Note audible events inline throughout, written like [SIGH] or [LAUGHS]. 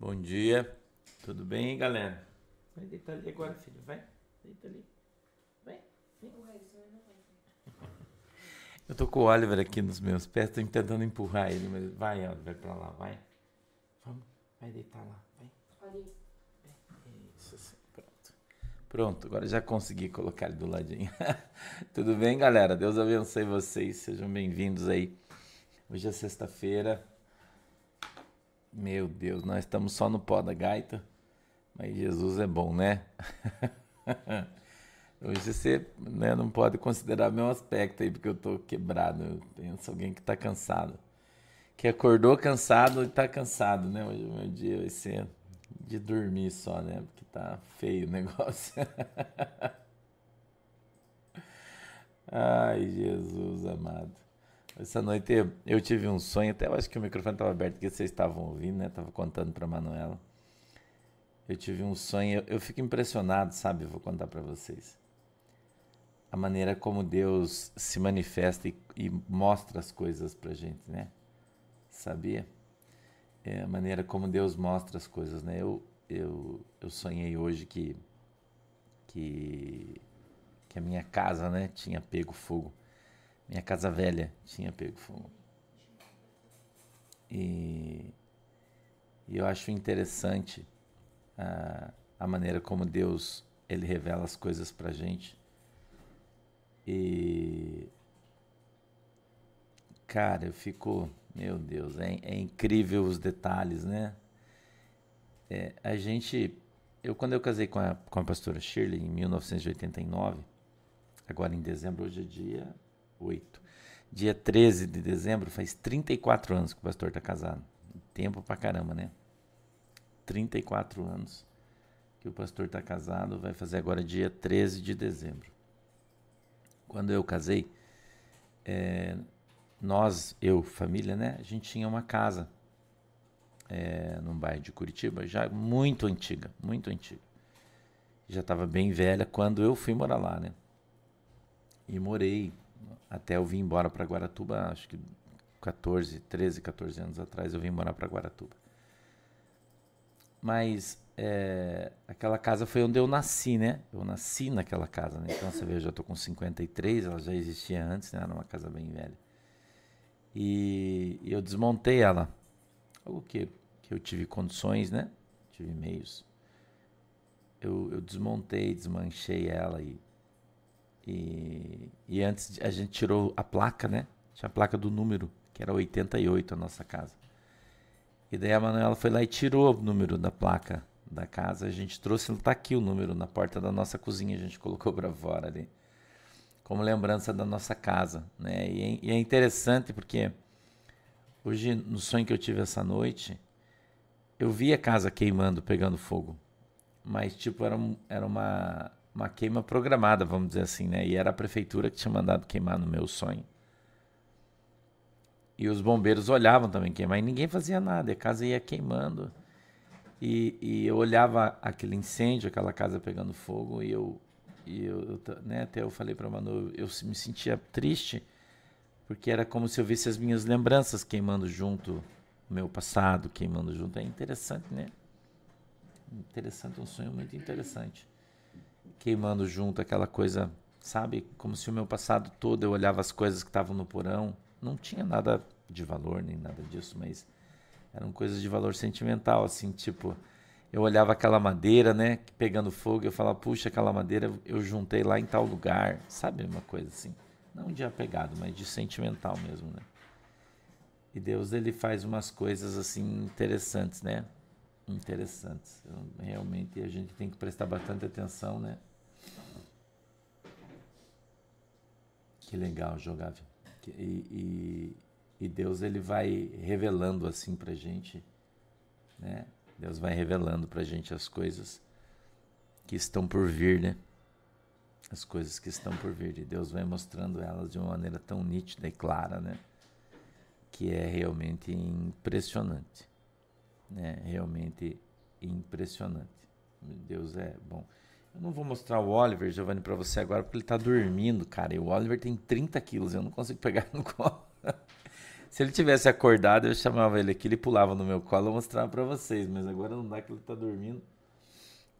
Bom dia. Tudo bem, galera? Vai deitar ali agora, filho. Vai. Deita ali. Vai. Vem. Eu tô com o Oliver aqui nos meus pés, tô tentando empurrar ele, mas vai, Oliver, pra lá, vai. Vamos. Vai deitar lá. Vai. Ali. Isso assim, pronto. Pronto, agora já consegui colocar ele do ladinho. [LAUGHS] Tudo bem, galera? Deus abençoe vocês. Sejam bem-vindos aí. Hoje é sexta-feira. Meu Deus, nós estamos só no pó da gaita. Mas Jesus é bom, né? [LAUGHS] Hoje você né, não pode considerar meu aspecto aí, porque eu tô quebrado. Eu penso alguém que tá cansado. Que acordou cansado e tá cansado, né? Hoje o meu dia vai ser de dormir só, né? Porque tá feio o [LAUGHS] negócio. Ai, Jesus amado. Essa noite eu, tive um sonho, até eu acho que o microfone estava aberto, que vocês estavam ouvindo, né? Tava contando para Manuela. Eu tive um sonho, eu, eu fico impressionado, sabe? Vou contar para vocês. A maneira como Deus se manifesta e, e mostra as coisas pra gente, né? Sabia? É a maneira como Deus mostra as coisas, né? Eu, eu, eu sonhei hoje que, que, que a minha casa, né, tinha pego fogo. Minha casa velha tinha pego fogo. E, e eu acho interessante a, a maneira como Deus ele revela as coisas pra gente. E cara, eu fico, meu Deus, é, é incrível os detalhes, né? É, a gente, eu quando eu casei com a, com a pastora Shirley em 1989, agora em dezembro, hoje é dia 8. Dia 13 de dezembro, faz 34 anos que o pastor está casado. Tempo pra caramba, né? 34 anos que o pastor está casado, vai fazer agora dia 13 de dezembro. Quando eu casei, é, nós, eu, família, né? A gente tinha uma casa é, num bairro de Curitiba, já muito antiga, muito antiga. Já estava bem velha quando eu fui morar lá, né? E morei até eu vim embora para Guaratuba, acho que 14, 13, 14 anos atrás eu vim morar para Guaratuba. Mas é, aquela casa foi onde eu nasci, né? Eu nasci naquela casa, né? Então você vê, eu já estou com 53, ela já existia antes, né? Era uma casa bem velha. E, e eu desmontei ela. Algo que, que eu tive condições, né? Tive meios. Eu, eu desmontei, desmanchei ela e e, e antes a gente tirou a placa, né? Tinha a placa do número, que era 88 a nossa casa. E daí a Manuela foi lá e tirou o número da placa da casa. A gente trouxe, tá aqui o número na porta da nossa cozinha, a gente colocou para fora ali. Como lembrança da nossa casa, né? E é, e é interessante porque hoje, no sonho que eu tive essa noite, eu vi a casa queimando, pegando fogo. Mas, tipo, era, era uma uma queima programada, vamos dizer assim, né? E era a prefeitura que tinha mandado queimar no meu sonho. E os bombeiros olhavam também queimar e ninguém fazia nada, a casa ia queimando. E, e eu olhava aquele incêndio, aquela casa pegando fogo, e eu, e eu, né, até eu falei para Manu, eu me sentia triste, porque era como se eu visse as minhas lembranças queimando junto, o meu passado queimando junto. É interessante, né? Interessante, um sonho muito interessante queimando junto aquela coisa, sabe? Como se o meu passado todo eu olhava as coisas que estavam no porão. Não tinha nada de valor nem nada disso, mas eram coisas de valor sentimental, assim, tipo, eu olhava aquela madeira, né, pegando fogo, eu falava, puxa, aquela madeira eu juntei lá em tal lugar, sabe? Uma coisa assim. Não de apegado, mas de sentimental mesmo, né? E Deus, ele faz umas coisas assim interessantes, né? Interessantes. Realmente a gente tem que prestar bastante atenção, né? Que legal jogar. E, e, e, Deus ele vai revelando assim pra gente, né? Deus vai revelando pra gente as coisas que estão por vir, né? As coisas que estão por vir. E Deus vai mostrando elas de uma maneira tão nítida e clara, né? Que é realmente impressionante. Né? Realmente impressionante. Deus é bom. Eu não vou mostrar o Oliver, Giovanni, para você agora, porque ele tá dormindo, cara. E o Oliver tem 30 quilos, eu não consigo pegar no [LAUGHS] colo. Se ele tivesse acordado, eu chamava ele aqui, ele pulava no meu colo e mostrava para vocês, mas agora não dá que ele tá dormindo.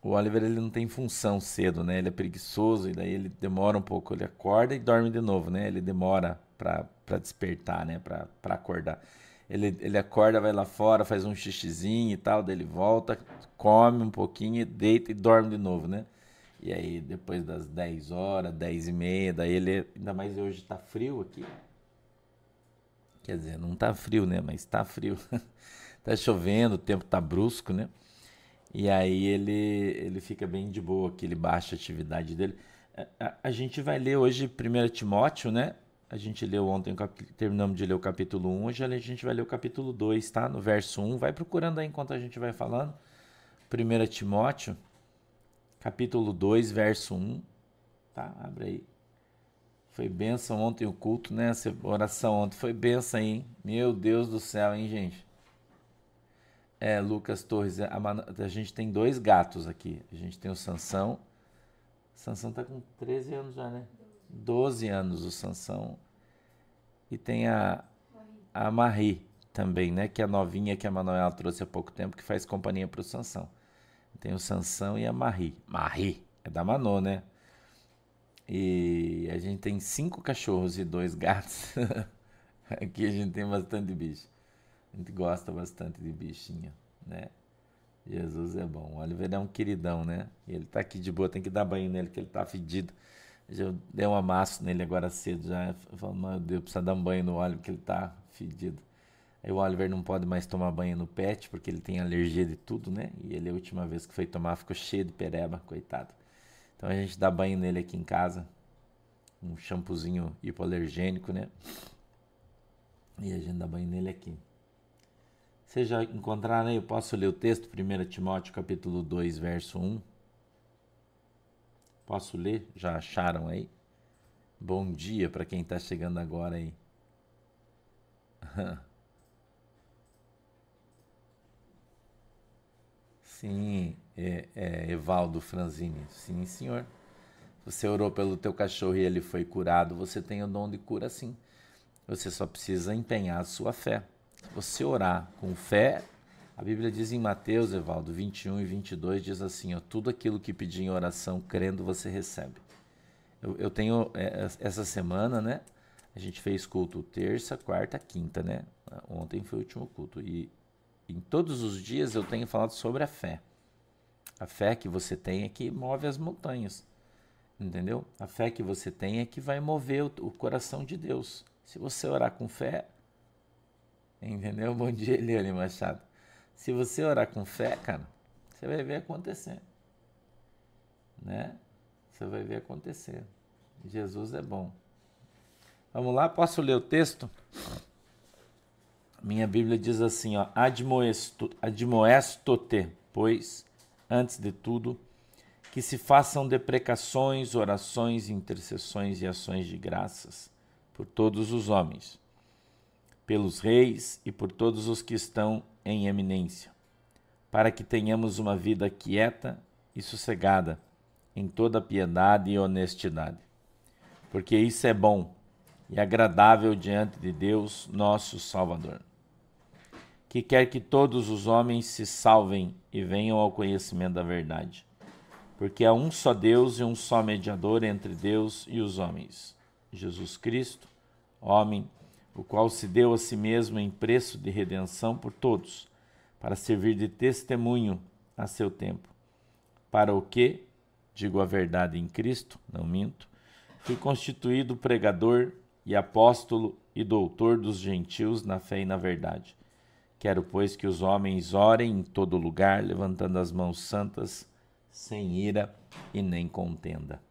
O Oliver ele não tem função cedo, né? Ele é preguiçoso e daí ele demora um pouco, ele acorda e dorme de novo, né? Ele demora para despertar, né? Para acordar. Ele, ele acorda, vai lá fora, faz um xixizinho e tal, daí ele volta, come um pouquinho, deita e dorme de novo, né? E aí depois das 10 horas, 10 e meia, daí ele, ainda mais hoje tá frio aqui. Quer dizer, não tá frio, né? Mas tá frio. [LAUGHS] tá chovendo, o tempo tá brusco, né? E aí ele, ele fica bem de boa, que ele baixa a atividade dele. A, a, a gente vai ler hoje 1 Timóteo, né? A gente leu ontem, terminamos de ler o capítulo 1, hoje a gente vai ler o capítulo 2, tá? No verso 1. Vai procurando aí enquanto a gente vai falando. 1 Timóteo, capítulo 2, verso 1. Tá? Abre aí. Foi benção ontem o culto, né? Essa oração ontem foi benção, hein? Meu Deus do céu, hein, gente? É, Lucas Torres, a, a, gente tem dois gatos aqui. A gente tem o Sansão. Sansão tá com 13 anos já, né? 12 anos o Sansão. E tem a, a Marie também, né? Que é a novinha que a Manuela trouxe há pouco tempo, que faz companhia para o Sansão. Tem o Sansão e a Marie. Marie, é da Manô, né? E a gente tem cinco cachorros e dois gatos. [LAUGHS] Aqui a gente tem bastante bicho. A gente gosta bastante de bichinho, né? Jesus é bom. O Oliver é um queridão, né? Ele tá aqui de boa, tem que dar banho nele, que ele tá fedido. Eu dei um amasso nele agora cedo já. Falando, meu Deus, precisa dar um banho no Oliver, que ele tá fedido. O Oliver não pode mais tomar banho no pet, porque ele tem alergia de tudo, né? E ele, a última vez que foi tomar, ficou cheio de pereba, coitado. Então a gente dá banho nele aqui em casa. Um shampoozinho hipoalergênico, né? E a gente dá banho nele aqui. Vocês já encontraram aí? Eu posso ler o texto? 1 Timóteo capítulo 2, verso 1. Posso ler? Já acharam aí? Bom dia para quem está chegando agora aí. [LAUGHS] Sim, é, é, Evaldo Franzini. Sim, senhor. Você orou pelo teu cachorro e ele foi curado. Você tem o dom de cura, sim. Você só precisa empenhar a sua fé. Se você orar com fé, a Bíblia diz em Mateus, Evaldo, 21 e 22, diz assim, ó, tudo aquilo que pedir em oração, crendo, você recebe. Eu, eu tenho, é, essa semana, né, a gente fez culto terça, quarta, quinta, né, ontem foi o último culto, e em todos os dias eu tenho falado sobre a fé. A fé que você tem é que move as montanhas, entendeu? A fé que você tem é que vai mover o, o coração de Deus. Se você orar com fé, Entendeu? [LAUGHS] Bom dia, Eliane Machado. Se você orar com fé, cara, você vai ver acontecer. Né? Você vai ver acontecer. Jesus é bom. Vamos lá, posso ler o texto? Minha Bíblia diz assim, ó, admoesto, admoesto-te, pois, antes de tudo, que se façam deprecações, orações, intercessões e ações de graças por todos os homens pelos reis e por todos os que estão em eminência, para que tenhamos uma vida quieta e sossegada em toda piedade e honestidade. Porque isso é bom e agradável diante de Deus, nosso Salvador, que quer que todos os homens se salvem e venham ao conhecimento da verdade. Porque há um só Deus e um só mediador entre Deus e os homens, Jesus Cristo, homem o qual se deu a si mesmo em preço de redenção por todos, para servir de testemunho a seu tempo. Para o que, digo a verdade em Cristo, não minto, fui constituído pregador e apóstolo e doutor dos gentios na fé e na verdade. Quero, pois, que os homens orem em todo lugar, levantando as mãos santas, sem ira e nem contenda.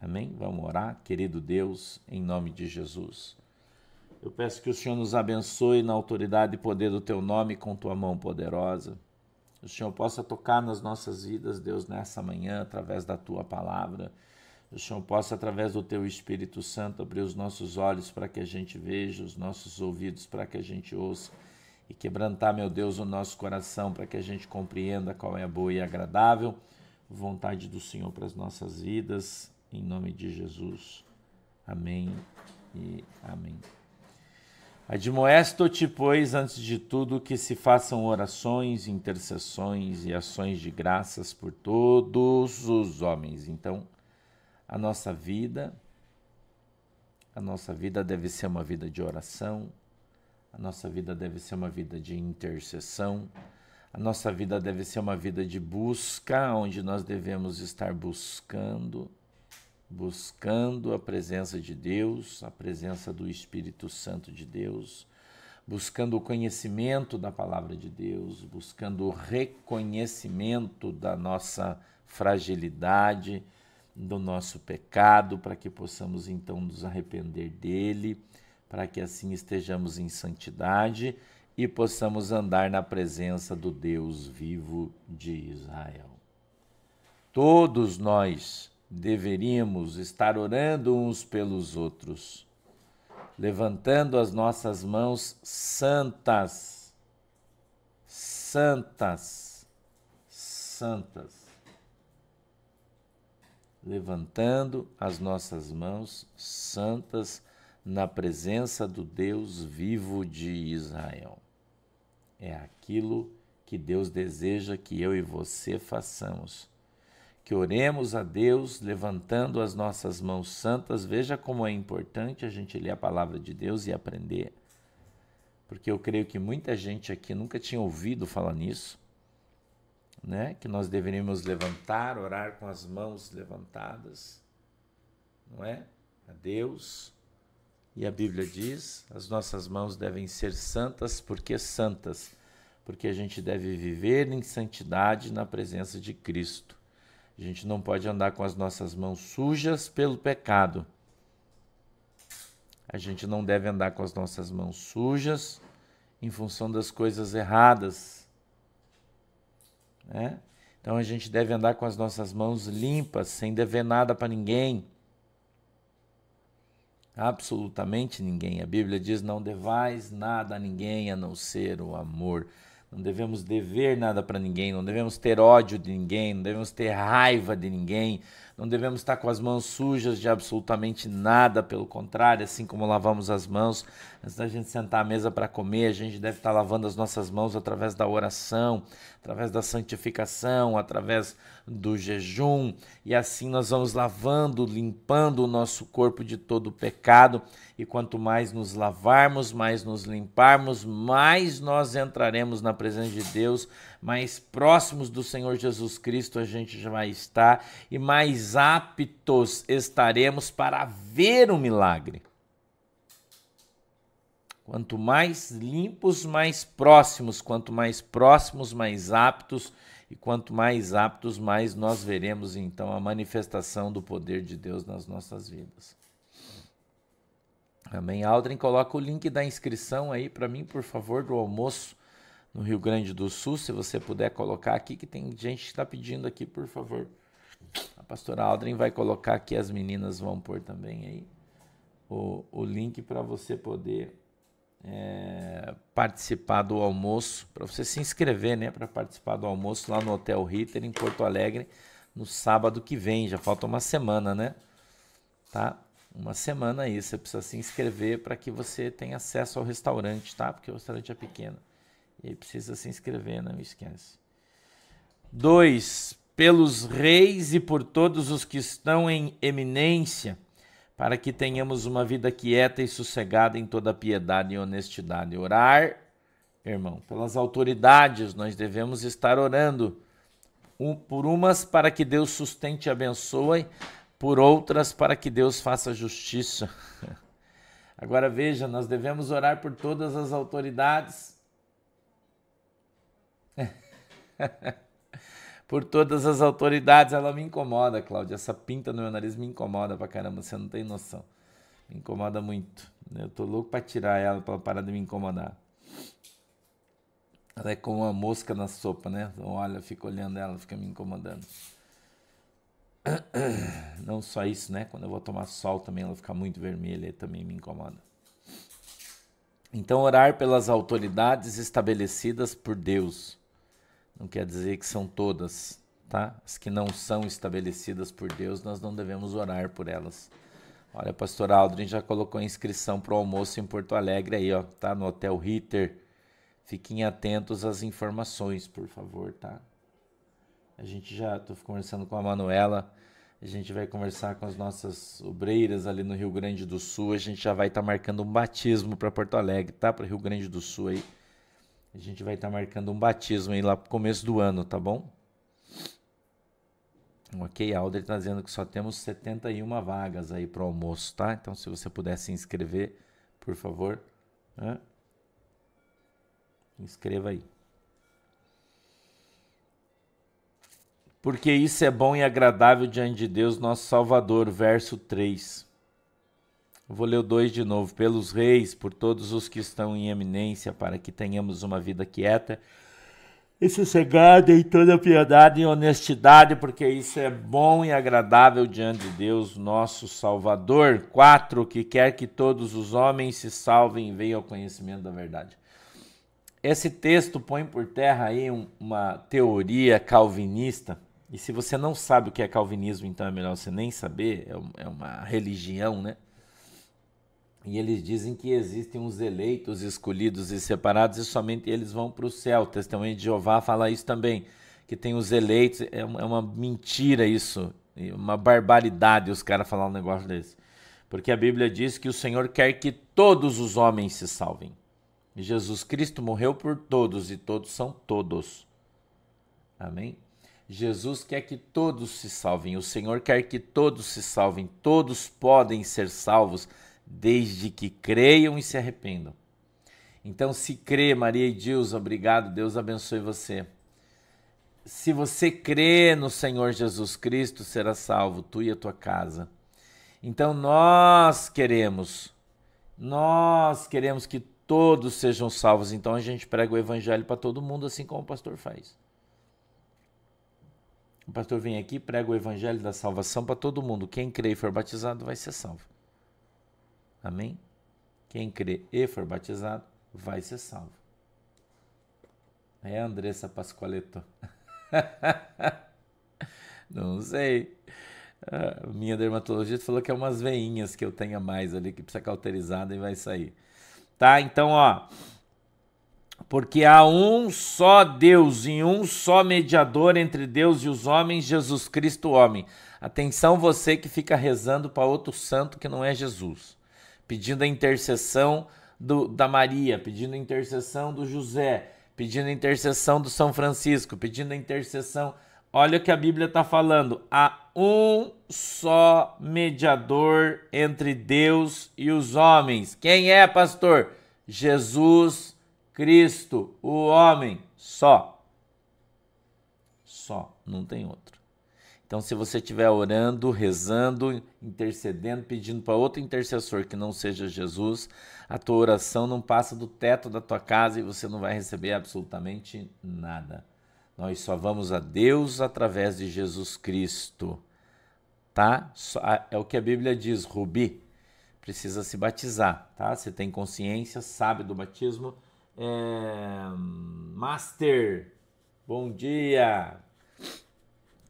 Amém? Vamos orar, querido Deus, em nome de Jesus. Eu peço que o Senhor nos abençoe na autoridade e poder do teu nome com tua mão poderosa. O Senhor possa tocar nas nossas vidas, Deus, nessa manhã, através da tua palavra. O Senhor possa, através do teu Espírito Santo, abrir os nossos olhos para que a gente veja, os nossos ouvidos para que a gente ouça e quebrantar, meu Deus, o nosso coração para que a gente compreenda qual é a boa e agradável vontade do Senhor para as nossas vidas. Em nome de Jesus. Amém e amém. Admoesto-te, pois, antes de tudo, que se façam orações, intercessões e ações de graças por todos os homens. Então, a nossa vida, a nossa vida deve ser uma vida de oração, a nossa vida deve ser uma vida de intercessão, a nossa vida deve ser uma vida de busca, onde nós devemos estar buscando buscando a presença de Deus, a presença do Espírito Santo de Deus, buscando o conhecimento da palavra de Deus, buscando o reconhecimento da nossa fragilidade, do nosso pecado, para que possamos então nos arrepender dele, para que assim estejamos em santidade e possamos andar na presença do Deus vivo de Israel. Todos nós deveríamos estar orando uns pelos outros, levantando as nossas mãos santas, santas, santas, levantando as nossas mãos santas na presença do Deus vivo de Israel. É aquilo que Deus deseja que eu e você façamos que oremos a Deus levantando as nossas mãos santas. Veja como é importante a gente ler a palavra de Deus e aprender. Porque eu creio que muita gente aqui nunca tinha ouvido falar nisso, né? Que nós deveríamos levantar, orar com as mãos levantadas, não é? A Deus. E a Bíblia diz: as nossas mãos devem ser santas, porque santas, porque a gente deve viver em santidade na presença de Cristo. A gente não pode andar com as nossas mãos sujas pelo pecado. A gente não deve andar com as nossas mãos sujas em função das coisas erradas. Né? Então a gente deve andar com as nossas mãos limpas, sem dever nada para ninguém. Absolutamente ninguém. A Bíblia diz: não devais nada a ninguém a não ser o amor. Não devemos dever nada para ninguém, não devemos ter ódio de ninguém, não devemos ter raiva de ninguém, não devemos estar com as mãos sujas de absolutamente nada, pelo contrário, assim como lavamos as mãos. Antes da gente sentar à mesa para comer, a gente deve estar lavando as nossas mãos através da oração, através da santificação, através do jejum, e assim nós vamos lavando, limpando o nosso corpo de todo o pecado, e quanto mais nos lavarmos, mais nos limparmos, mais nós entraremos na presença de Deus, mais próximos do Senhor Jesus Cristo a gente já vai estar e mais aptos estaremos para ver o milagre. Quanto mais limpos, mais próximos, quanto mais próximos, mais aptos, e quanto mais aptos, mais nós veremos então a manifestação do poder de Deus nas nossas vidas. Amém. Aldrin, coloca o link da inscrição aí para mim, por favor, do almoço no Rio Grande do Sul, se você puder colocar aqui, que tem gente que está pedindo aqui, por favor. A pastora Aldrin vai colocar aqui, as meninas vão pôr também aí o, o link para você poder é, participar do almoço, para você se inscrever, né, para participar do almoço lá no Hotel Ritter, em Porto Alegre, no sábado que vem. Já falta uma semana, né? Tá? Uma semana aí. Você precisa se inscrever para que você tenha acesso ao restaurante, tá? Porque o restaurante é pequeno. E aí precisa se inscrever, não esquece. 2. Pelos reis e por todos os que estão em eminência, para que tenhamos uma vida quieta e sossegada em toda piedade e honestidade. Orar, irmão, pelas autoridades, nós devemos estar orando. Um, por umas para que Deus sustente e abençoe, por outras para que Deus faça justiça. [LAUGHS] Agora veja, nós devemos orar por todas as autoridades [LAUGHS] Por todas as autoridades, ela me incomoda, Cláudia. Essa pinta no meu nariz me incomoda pra caramba, você não tem noção. Me incomoda muito. Eu tô louco pra tirar ela, pra parar de me incomodar. Ela é como uma mosca na sopa, né? Olha, fico olhando ela, fica me incomodando. Não só isso, né? Quando eu vou tomar sol também ela fica muito vermelha e também me incomoda. Então, orar pelas autoridades estabelecidas por Deus não quer dizer que são todas, tá? As que não são estabelecidas por Deus, nós não devemos orar por elas. Olha, pastor Aldrin já colocou a inscrição para o almoço em Porto Alegre aí, ó, tá no Hotel Ritter. Fiquem atentos às informações, por favor, tá? A gente já, estou conversando com a Manuela, a gente vai conversar com as nossas obreiras ali no Rio Grande do Sul, a gente já vai estar tá marcando um batismo para Porto Alegre, tá? Para Rio Grande do Sul aí. A gente vai estar tá marcando um batismo aí lá pro começo do ano, tá bom? Ok, Alder está dizendo que só temos 71 vagas aí para o almoço, tá? Então, se você puder se inscrever, por favor, né? inscreva aí. Porque isso é bom e agradável diante de Deus, nosso Salvador, verso 3. vou ler o 2 de novo. Pelos reis, por todos os que estão em eminência, para que tenhamos uma vida quieta e sossegada em toda piedade e honestidade, porque isso é bom e agradável diante de Deus, nosso Salvador. 4. Que quer que todos os homens se salvem e venham ao conhecimento da verdade. Esse texto põe por terra aí uma teoria calvinista, e se você não sabe o que é calvinismo, então é melhor você nem saber, é, é uma religião, né? E eles dizem que existem uns eleitos, escolhidos e separados e somente eles vão para o céu. O testemunho de Jeová fala isso também, que tem os eleitos. É uma, é uma mentira isso, uma barbaridade os caras falar um negócio desse. Porque a Bíblia diz que o Senhor quer que todos os homens se salvem. Jesus Cristo morreu por todos e todos são todos. Amém? Jesus quer que todos se salvem. O Senhor quer que todos se salvem. Todos podem ser salvos desde que creiam e se arrependam. Então, se crê, Maria e Deus, obrigado, Deus abençoe você. Se você crê no Senhor Jesus Cristo, será salvo, tu e a tua casa. Então, nós queremos, nós queremos que todos sejam salvos. Então, a gente prega o evangelho para todo mundo, assim como o pastor faz. O pastor vem aqui, prega o evangelho da salvação para todo mundo. Quem crê e for batizado vai ser salvo. Amém? Quem crê e for batizado vai ser salvo. É Andressa Pascoaleto. [LAUGHS] Não sei. Minha dermatologista falou que é umas veinhas que eu tenha mais ali que precisa cauterizada e vai sair. Tá? Então, ó. Porque há um só Deus e um só mediador entre Deus e os homens, Jesus Cristo, homem. Atenção, você que fica rezando para outro santo que não é Jesus pedindo a intercessão do, da Maria, pedindo a intercessão do José, pedindo a intercessão do São Francisco, pedindo a intercessão. Olha o que a Bíblia está falando. Há um só mediador entre Deus e os homens. Quem é, pastor? Jesus Cristo, o homem. Só. Só, não tem outro. Então, se você estiver orando, rezando, intercedendo, pedindo para outro intercessor que não seja Jesus, a tua oração não passa do teto da tua casa e você não vai receber absolutamente nada. Nós só vamos a Deus através de Jesus Cristo. Tá? É o que a Bíblia diz, Rubi. Precisa se batizar, tá? Você tem consciência, sabe do batismo. É... Master, bom dia.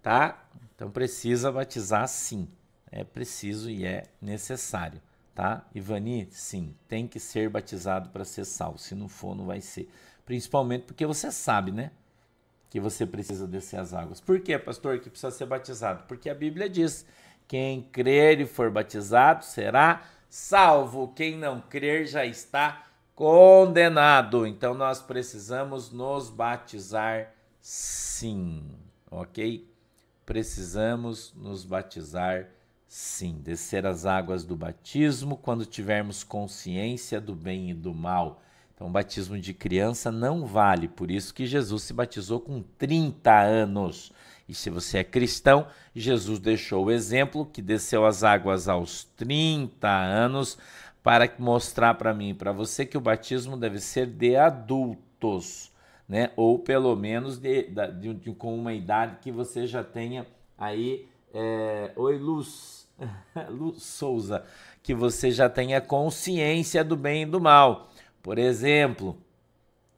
Tá? Então precisa batizar sim. É preciso e é necessário, tá? Ivani, sim, tem que ser batizado para ser salvo. Se não for, não vai ser. Principalmente porque você sabe, né? Que você precisa descer as águas. Por que, pastor, que precisa ser batizado? Porque a Bíblia diz: quem crer e for batizado será salvo. Quem não crer já está condenado. Então nós precisamos nos batizar sim, ok? precisamos nos batizar sim, descer as águas do batismo quando tivermos consciência do bem e do mal. Então, batismo de criança não vale, por isso que Jesus se batizou com 30 anos. E se você é cristão, Jesus deixou o exemplo que desceu as águas aos 30 anos para mostrar para mim para você que o batismo deve ser de adultos né? Ou pelo menos de, de, de, com uma idade que você já tenha aí. É... Oi, Luz, [LAUGHS] Luz Souza, que você já tenha consciência do bem e do mal. Por exemplo,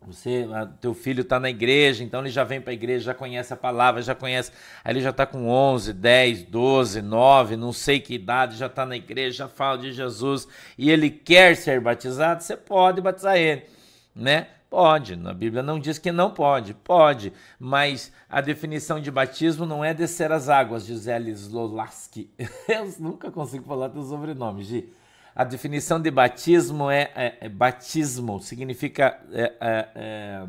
Você, teu filho está na igreja, então ele já vem para a igreja, já conhece a palavra, já conhece. Aí ele já está com 11, 10, 12, 9, não sei que idade, já está na igreja, já fala de Jesus e ele quer ser batizado, você pode batizar ele, né? Pode, na Bíblia não diz que não pode, pode, mas a definição de batismo não é descer as águas, Gisele Slolaski. [LAUGHS] Eu nunca consigo falar teu sobrenome, Gi. A definição de batismo é, é, é batismo, significa é, é, é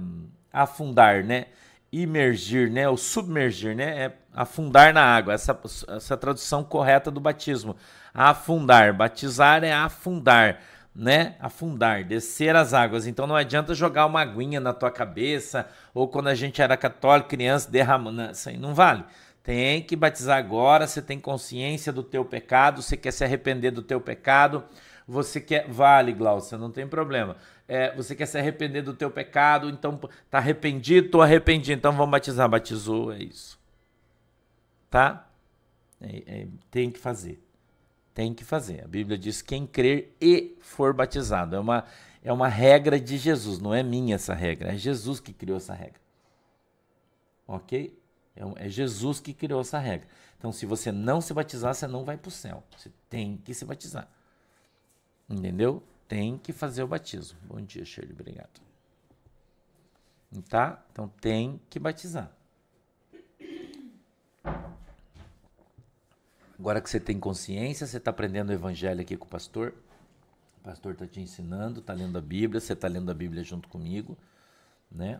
afundar, né? Imergir, né? Ou submergir, né? É afundar na água. Essa, essa tradução correta do batismo. Afundar. Batizar é afundar né, afundar, descer as águas. Então não adianta jogar uma aguinha na tua cabeça, ou quando a gente era católico, criança, derramando. Isso aí não vale. Tem que batizar agora, você tem consciência do teu pecado, você quer se arrepender do teu pecado, você quer. Vale, Glaucia, não tem problema. É, você quer se arrepender do teu pecado, então tá arrependido, tô arrependido, então vamos batizar. Batizou, é isso. Tá? É, é, tem que fazer tem que fazer. A Bíblia diz quem crer e for batizado. É uma, é uma regra de Jesus, não é minha essa regra, é Jesus que criou essa regra. Ok? É, é Jesus que criou essa regra. Então, se você não se batizar, você não vai para o céu. Você tem que se batizar. Entendeu? Tem que fazer o batismo. Bom dia, Shirley. Obrigado. Tá? Então, tem que batizar. Agora que você tem consciência, você está aprendendo o evangelho aqui com o pastor. O pastor está te ensinando, está lendo a Bíblia, você está lendo a Bíblia junto comigo, né?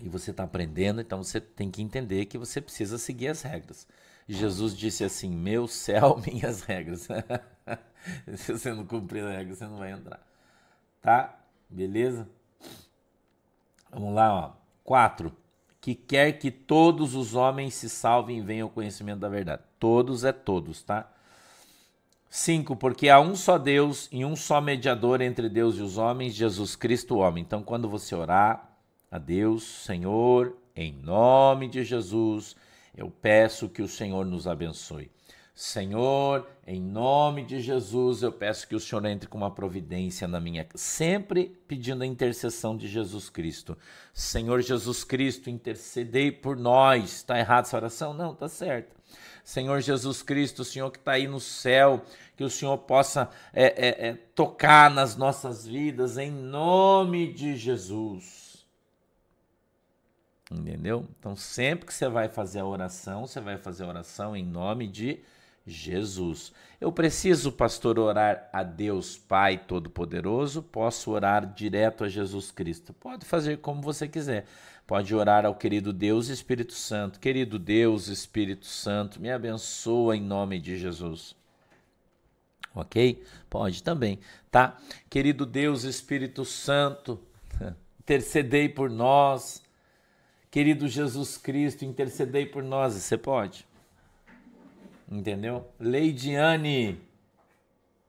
E você está aprendendo, então você tem que entender que você precisa seguir as regras. Jesus disse assim: Meu céu, [LAUGHS] minhas regras. [LAUGHS] Se você não cumprir a regra, você não vai entrar. Tá? Beleza? Vamos lá, ó. Quatro que quer que todos os homens se salvem e venham ao conhecimento da verdade. Todos é todos, tá? 5. Porque há um só Deus e um só mediador entre Deus e os homens, Jesus Cristo, o homem. Então, quando você orar a Deus, Senhor, em nome de Jesus, eu peço que o Senhor nos abençoe. Senhor, em nome de Jesus, eu peço que o Senhor entre com uma providência na minha, sempre pedindo a intercessão de Jesus Cristo. Senhor Jesus Cristo, intercedei por nós. Está errado essa oração? Não, está certo. Senhor Jesus Cristo, o Senhor que está aí no céu, que o Senhor possa é, é, é, tocar nas nossas vidas, em nome de Jesus. Entendeu? Então, sempre que você vai fazer a oração, você vai fazer a oração em nome de Jesus. Eu preciso, pastor, orar a Deus Pai Todo-Poderoso? Posso orar direto a Jesus Cristo? Pode fazer como você quiser. Pode orar ao querido Deus Espírito Santo. Querido Deus Espírito Santo, me abençoa em nome de Jesus. Ok? Pode também, tá? Querido Deus Espírito Santo, [LAUGHS] intercedei por nós. Querido Jesus Cristo, intercedei por nós. Você pode. Entendeu? Leidiane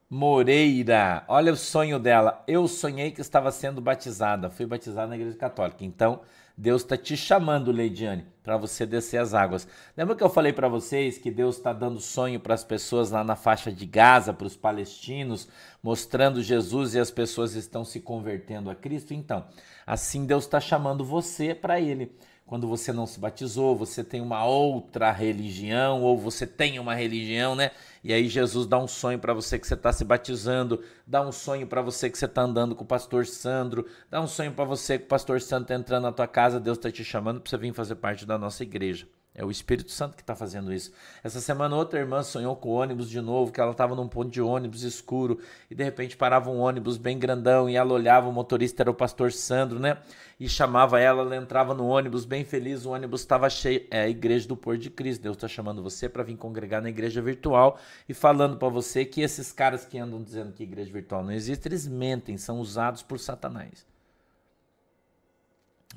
Moreira. Olha o sonho dela. Eu sonhei que estava sendo batizada. Fui batizada na igreja católica. Então, Deus está te chamando, Leidiane, para você descer as águas. Lembra que eu falei para vocês que Deus está dando sonho para as pessoas lá na faixa de Gaza, para os palestinos, mostrando Jesus e as pessoas estão se convertendo a Cristo? Então, assim Deus está chamando você para Ele quando você não se batizou, você tem uma outra religião, ou você tem uma religião, né? E aí Jesus dá um sonho para você que você está se batizando, dá um sonho para você que você está andando com o pastor Sandro, dá um sonho para você que o pastor Sandro está entrando na tua casa, Deus está te chamando para você vir fazer parte da nossa igreja. É o Espírito Santo que está fazendo isso. Essa semana, outra irmã sonhou com ônibus de novo, que ela estava num ponto de ônibus escuro e de repente parava um ônibus bem grandão e ela olhava, o motorista era o pastor Sandro, né? E chamava ela, ela entrava no ônibus bem feliz, o ônibus estava cheio. É a igreja do Pôr de Cristo. Deus está chamando você para vir congregar na igreja virtual e falando para você que esses caras que andam dizendo que igreja virtual não existe, eles mentem, são usados por Satanás.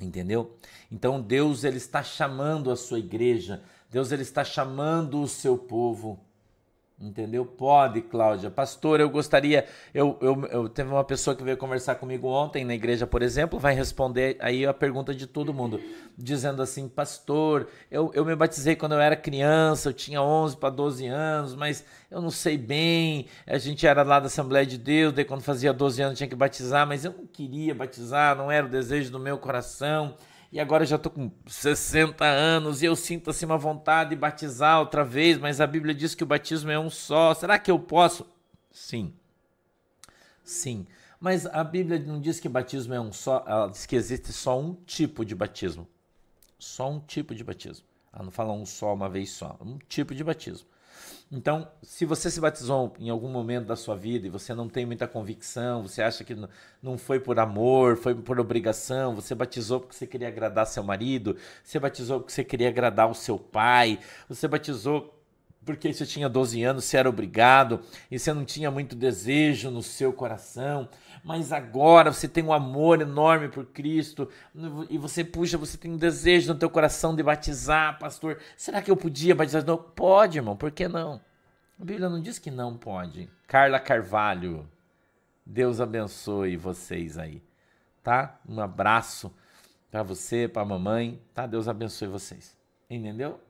Entendeu? Então Deus ele está chamando a sua igreja, Deus ele está chamando o seu povo. Entendeu? Pode, Cláudia. Pastor, eu gostaria. Eu, eu, eu teve uma pessoa que veio conversar comigo ontem na igreja, por exemplo, vai responder aí a pergunta de todo mundo, dizendo assim: Pastor, eu, eu me batizei quando eu era criança, eu tinha 11 para 12 anos, mas eu não sei bem. A gente era lá da Assembleia de Deus, daí quando fazia 12 anos tinha que batizar, mas eu não queria batizar, não era o desejo do meu coração e agora eu já estou com 60 anos e eu sinto assim uma vontade de batizar outra vez, mas a Bíblia diz que o batismo é um só. Será que eu posso? Sim. Sim. Mas a Bíblia não diz que batismo é um só, ela diz que existe só um tipo de batismo. Só um tipo de batismo. Ela não fala um só, uma vez só. Um tipo de batismo. Então, se você se batizou em algum momento da sua vida e você não tem muita convicção, você acha que não foi por amor, foi por obrigação, você batizou porque você queria agradar seu marido, você batizou porque você queria agradar o seu pai, você batizou porque você tinha 12 anos, você era obrigado e você não tinha muito desejo no seu coração, mas agora você tem um amor enorme por Cristo e você, puxa, você tem um desejo no teu coração de batizar, pastor. Será que eu podia batizar? Não, pode, irmão, por que não? A Bíblia não diz que não pode. Carla Carvalho, Deus abençoe vocês aí, tá? Um abraço para você, para a mamãe, tá? Deus abençoe vocês. Entendeu?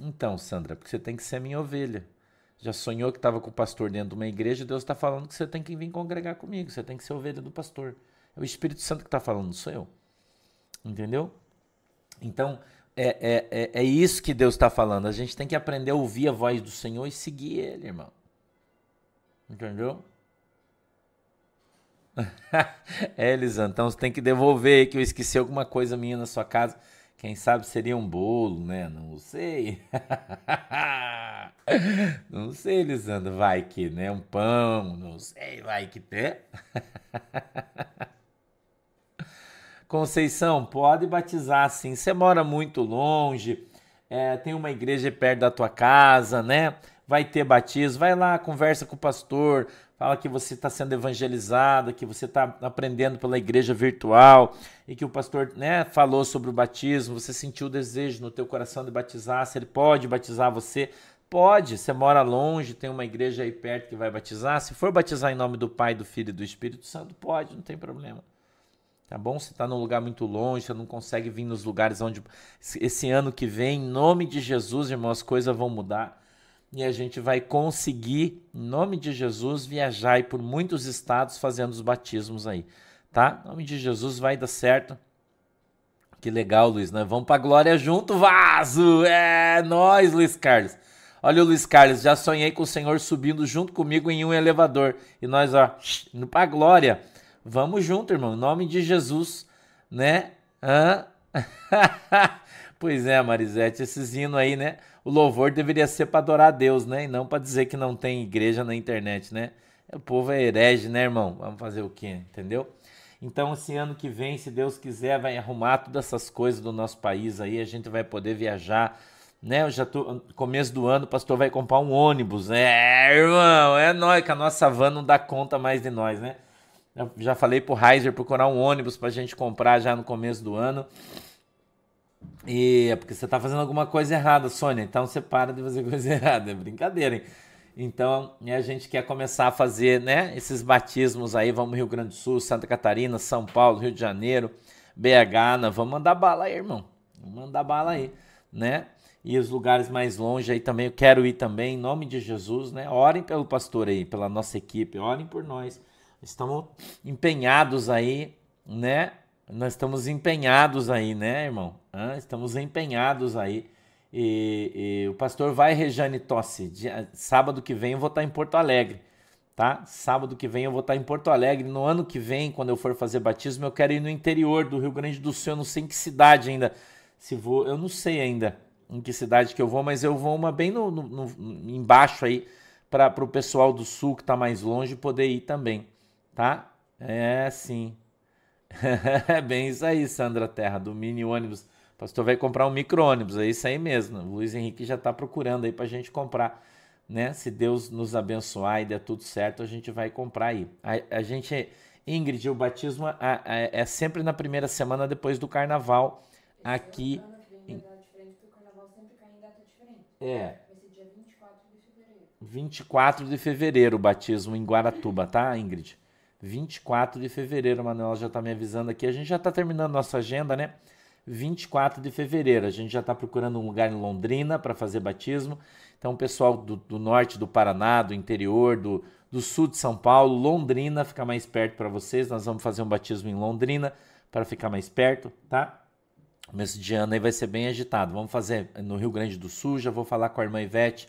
Então, Sandra, porque você tem que ser minha ovelha. Já sonhou que estava com o pastor dentro de uma igreja, Deus está falando que você tem que vir congregar comigo, você tem que ser ovelha do pastor. É o Espírito Santo que está falando, sou eu. Entendeu? Então, é, é, é, é isso que Deus está falando. A gente tem que aprender a ouvir a voz do Senhor e seguir Ele, irmão. Entendeu? [LAUGHS] é, Elisandro, então você tem que devolver que eu esqueci alguma coisa minha na sua casa. Quem sabe seria um bolo, né? Não sei. [LAUGHS] não sei, Lisandro. Vai que, né? Um pão, não sei, vai que tem. [LAUGHS] Conceição, pode batizar sim. Você mora muito longe, é, tem uma igreja perto da tua casa, né? Vai ter batismo, vai lá, conversa com o pastor, fala que você está sendo evangelizado, que você está aprendendo pela igreja virtual e que o pastor né, falou sobre o batismo, você sentiu o desejo no teu coração de batizar, se ele pode batizar você, pode, você mora longe, tem uma igreja aí perto que vai batizar, se for batizar em nome do Pai, do Filho e do Espírito Santo, pode, não tem problema. Tá bom? Você está num lugar muito longe, você não consegue vir nos lugares onde esse ano que vem, em nome de Jesus, irmão, as coisas vão mudar e a gente vai conseguir, em nome de Jesus, viajar por muitos estados fazendo os batismos aí, tá? Em nome de Jesus vai dar certo. Que legal, Luiz, nós vamos pra glória junto, vaso! É, nós, Luiz Carlos. Olha o Luiz Carlos, já sonhei com o Senhor subindo junto comigo em um elevador. E nós, ó, indo pra glória. Vamos junto, irmão, em nome de Jesus, né? Hã? [LAUGHS] pois é, Marisete, esses hinos aí, né? o louvor deveria ser para adorar a Deus, né? E não para dizer que não tem igreja na internet, né? O povo é herege, né, irmão? Vamos fazer o quê? Entendeu? Então, esse ano que vem, se Deus quiser, vai arrumar todas essas coisas do nosso país aí, a gente vai poder viajar, né? Eu já tô começo do ano, o pastor vai comprar um ônibus. É, irmão, é nós que a nossa van não dá conta mais de nós, né? Eu já falei pro Heiser procurar um ônibus pra gente comprar já no começo do ano. E é porque você está fazendo alguma coisa errada, Sônia. Então você para de fazer [LAUGHS] coisa errada. É brincadeira, hein? Então, a gente quer começar a fazer, né, esses batismos aí, vamos Rio Grande do Sul, Santa Catarina, São Paulo, Rio de Janeiro, BH, nós vamos mandar bala aí, irmão. Vamos mandar bala aí, né? E os lugares mais longe aí também, eu quero ir também, em nome de Jesus, né? Orem pelo pastor aí, pela nossa equipe, orem por nós. Estamos empenhados aí, né? Nós estamos empenhados aí, né, irmão? estamos empenhados aí. E, e, o pastor vai, Rejane Tosse. Dia, sábado que vem eu vou estar em Porto Alegre, tá? Sábado que vem eu vou estar em Porto Alegre. No ano que vem, quando eu for fazer batismo, eu quero ir no interior do Rio Grande do Sul. Eu não sei em que cidade ainda. Se vou, eu não sei ainda em que cidade que eu vou, mas eu vou uma bem no, no, no embaixo aí para o pessoal do sul que está mais longe poder ir também, tá? É sim. É [LAUGHS] bem isso aí, Sandra Terra, do mini ônibus. O pastor vai comprar um micro-ônibus, é isso aí mesmo. O Luiz Henrique já está procurando aí para a gente comprar. Né? Se Deus nos abençoar e der tudo certo, a gente vai comprar aí. A, a gente, Ingrid, o batismo a, a, é sempre na primeira semana depois do carnaval aqui. É. 24 de fevereiro o batismo em Guaratuba, tá, Ingrid? 24 de fevereiro, Manuela já está me avisando aqui. A gente já está terminando nossa agenda, né? 24 de fevereiro. A gente já está procurando um lugar em Londrina para fazer batismo. Então, pessoal do, do, norte do Paraná, do interior, do, do sul de São Paulo, Londrina, fica mais perto para vocês. Nós vamos fazer um batismo em Londrina para ficar mais perto, tá? Mês de ano aí vai ser bem agitado. Vamos fazer no Rio Grande do Sul. Já vou falar com a irmã Ivete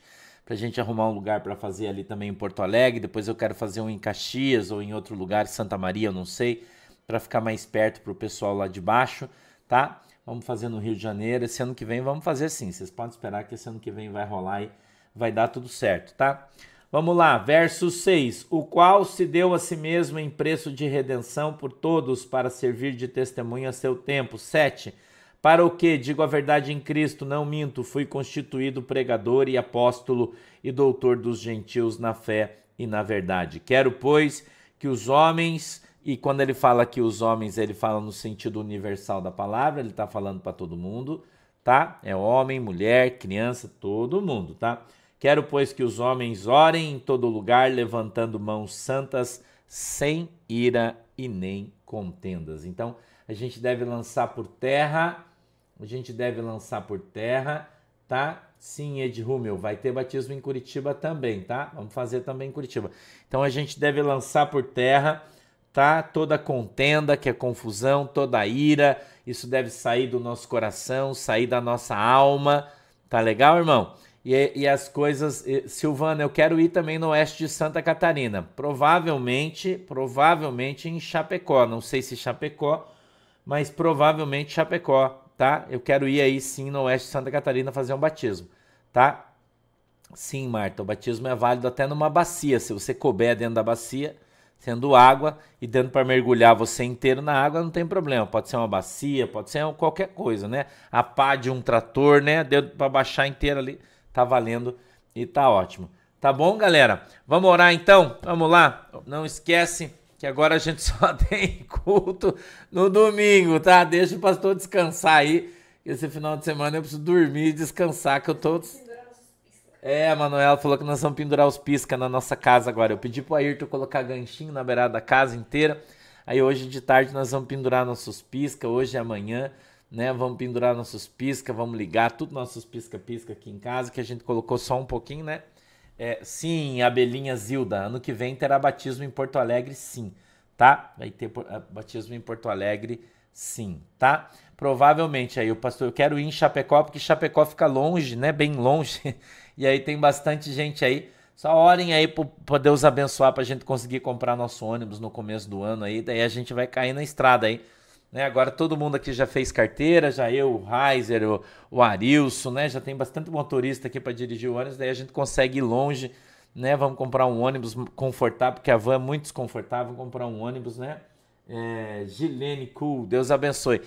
para a gente arrumar um lugar para fazer ali também em Porto Alegre. Depois eu quero fazer um em Caxias ou em outro lugar, Santa Maria, eu não sei, para ficar mais perto para o pessoal lá de baixo, tá? Vamos fazer no Rio de Janeiro. Esse ano que vem vamos fazer sim. Vocês podem esperar que esse ano que vem vai rolar e vai dar tudo certo, tá? Vamos lá, verso 6. O qual se deu a si mesmo em preço de redenção por todos para servir de testemunho a seu tempo. 7. Para o que, digo a verdade em Cristo, não minto, fui constituído pregador e apóstolo e doutor dos gentios na fé e na verdade. Quero, pois, que os homens e quando ele fala que os homens, ele fala no sentido universal da palavra, ele está falando para todo mundo, tá? É homem, mulher, criança, todo mundo, tá? Quero, pois, que os homens orem em todo lugar, levantando mãos santas, sem ira e nem contendas. Então, a gente deve lançar por terra, a gente deve lançar por terra, tá? Sim, Ed Rumel, vai ter batismo em Curitiba também, tá? Vamos fazer também em Curitiba. Então, a gente deve lançar por terra tá? Toda contenda, que é confusão, toda ira, isso deve sair do nosso coração, sair da nossa alma, tá legal, irmão? E, e as coisas, Silvana, eu quero ir também no oeste de Santa Catarina, provavelmente, provavelmente em Chapecó, não sei se Chapecó, mas provavelmente Chapecó, tá? Eu quero ir aí sim no oeste de Santa Catarina fazer um batismo, tá? Sim, Marta, o batismo é válido até numa bacia, se você couber dentro da bacia, sendo água e dando para mergulhar você inteiro na água, não tem problema. Pode ser uma bacia, pode ser qualquer coisa, né? A pá de um trator, né? Deu para baixar inteiro ali, tá valendo e tá ótimo. Tá bom, galera? Vamos orar então? Vamos lá? Não esquece que agora a gente [LAUGHS] só tem culto no domingo, tá? Deixa o pastor descansar aí. Esse final de semana eu preciso dormir e descansar, que eu tô é, a Manuela falou que nós vamos pendurar os pisca na nossa casa agora. Eu pedi pro Ayrton colocar ganchinho na beirada da casa inteira. Aí hoje de tarde nós vamos pendurar nossos pisca, hoje e amanhã, né? Vamos pendurar nossos pisca, vamos ligar tudo nossos pisca-pisca aqui em casa, que a gente colocou só um pouquinho, né? É, sim, Abelinha Zilda, ano que vem terá batismo em Porto Alegre, sim, tá? Vai ter batismo em Porto Alegre, sim, tá? Provavelmente aí o pastor, eu quero ir em Chapecó, porque Chapecó fica longe, né? Bem longe. [LAUGHS] E aí tem bastante gente aí. Só orem aí para Deus abençoar para a gente conseguir comprar nosso ônibus no começo do ano aí. Daí a gente vai cair na estrada aí. Né? Agora todo mundo aqui já fez carteira, já eu, o Reiser, o, o Arilson, né? Já tem bastante motorista aqui para dirigir o ônibus, daí a gente consegue ir longe, né? Vamos comprar um ônibus confortável, porque a van é muito desconfortável, vamos comprar um ônibus, né? É, Gilene Cool, Deus abençoe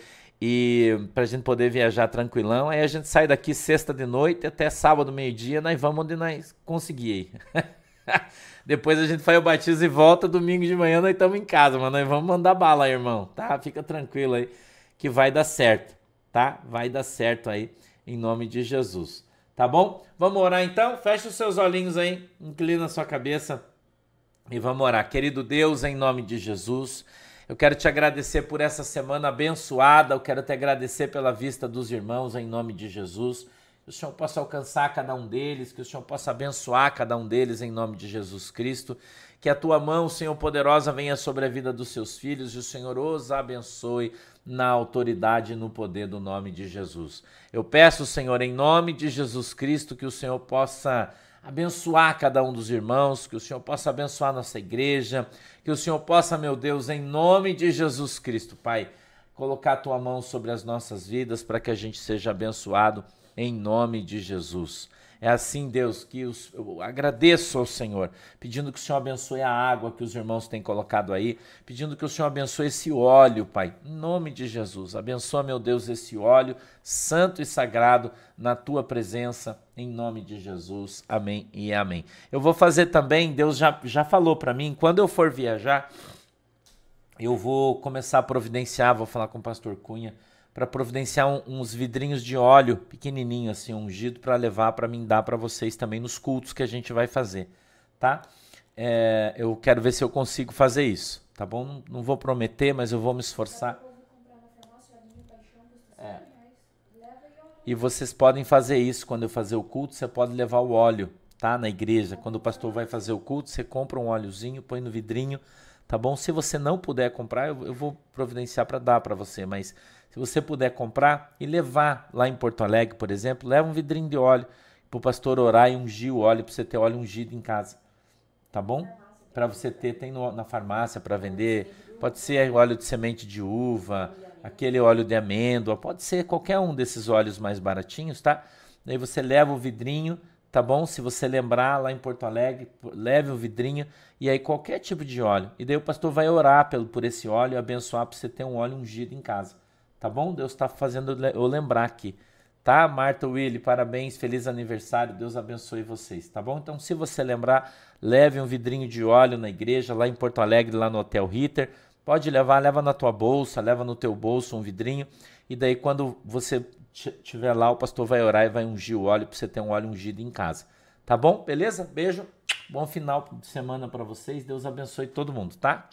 e para a gente poder viajar tranquilão. Aí a gente sai daqui sexta de noite até sábado, meio-dia, nós vamos onde nós conseguir. [LAUGHS] Depois a gente faz o batismo e volta, domingo de manhã nós estamos em casa, mas nós vamos mandar bala, irmão, tá? Fica tranquilo aí que vai dar certo, tá? Vai dar certo aí, em nome de Jesus, tá bom? Vamos orar então? Fecha os seus olhinhos aí, inclina a sua cabeça e vamos orar. Querido Deus, em nome de Jesus, eu quero te agradecer por essa semana abençoada. Eu quero te agradecer pela vista dos irmãos em nome de Jesus. O Senhor possa alcançar cada um deles, que o Senhor possa abençoar cada um deles em nome de Jesus Cristo. Que a tua mão, Senhor poderosa, venha sobre a vida dos seus filhos e o Senhor os abençoe na autoridade e no poder do nome de Jesus. Eu peço, Senhor, em nome de Jesus Cristo, que o Senhor possa abençoar cada um dos irmãos, que o Senhor possa abençoar nossa igreja, que o Senhor possa, meu Deus, em nome de Jesus Cristo, Pai, colocar a tua mão sobre as nossas vidas para que a gente seja abençoado em nome de Jesus. É assim, Deus, que eu agradeço ao Senhor, pedindo que o Senhor abençoe a água que os irmãos têm colocado aí, pedindo que o Senhor abençoe esse óleo, Pai, em nome de Jesus. Abençoa, meu Deus, esse óleo santo e sagrado na tua presença, em nome de Jesus. Amém e amém. Eu vou fazer também, Deus já, já falou para mim, quando eu for viajar, eu vou começar a providenciar, vou falar com o pastor Cunha, para providenciar um, uns vidrinhos de óleo pequenininho assim, ungido para levar para mim dar para vocês também nos cultos que a gente vai fazer, tá? É, eu quero ver se eu consigo fazer isso, tá bom? Não, não vou prometer, mas eu vou me esforçar. É. E vocês podem fazer isso quando eu fazer o culto, você pode levar o óleo, tá? Na igreja. Quando o pastor vai fazer o culto, você compra um óleozinho, põe no vidrinho, tá bom? Se você não puder comprar, eu, eu vou providenciar para dar para você, mas se você puder comprar e levar lá em Porto Alegre, por exemplo, leva um vidrinho de óleo para o pastor orar e ungir o óleo para você ter óleo ungido em casa, tá bom? Para você ter, tem no, na farmácia para vender, pode ser óleo de semente de uva, aquele óleo de amêndoa, pode ser qualquer um desses óleos mais baratinhos, tá? Daí você leva o vidrinho, tá bom? Se você lembrar lá em Porto Alegre, leve o vidrinho e aí qualquer tipo de óleo. E daí o pastor vai orar pelo, por esse óleo e abençoar para você ter um óleo ungido em casa. Tá bom? Deus está fazendo eu lembrar aqui. Tá, Marta Willy, parabéns, feliz aniversário, Deus abençoe vocês, tá bom? Então, se você lembrar, leve um vidrinho de óleo na igreja, lá em Porto Alegre, lá no Hotel Ritter. Pode levar, leva na tua bolsa, leva no teu bolso um vidrinho. E daí, quando você estiver lá, o pastor vai orar e vai ungir o óleo para você ter um óleo ungido em casa. Tá bom? Beleza? Beijo. Bom final de semana para vocês. Deus abençoe todo mundo, tá? Tchau.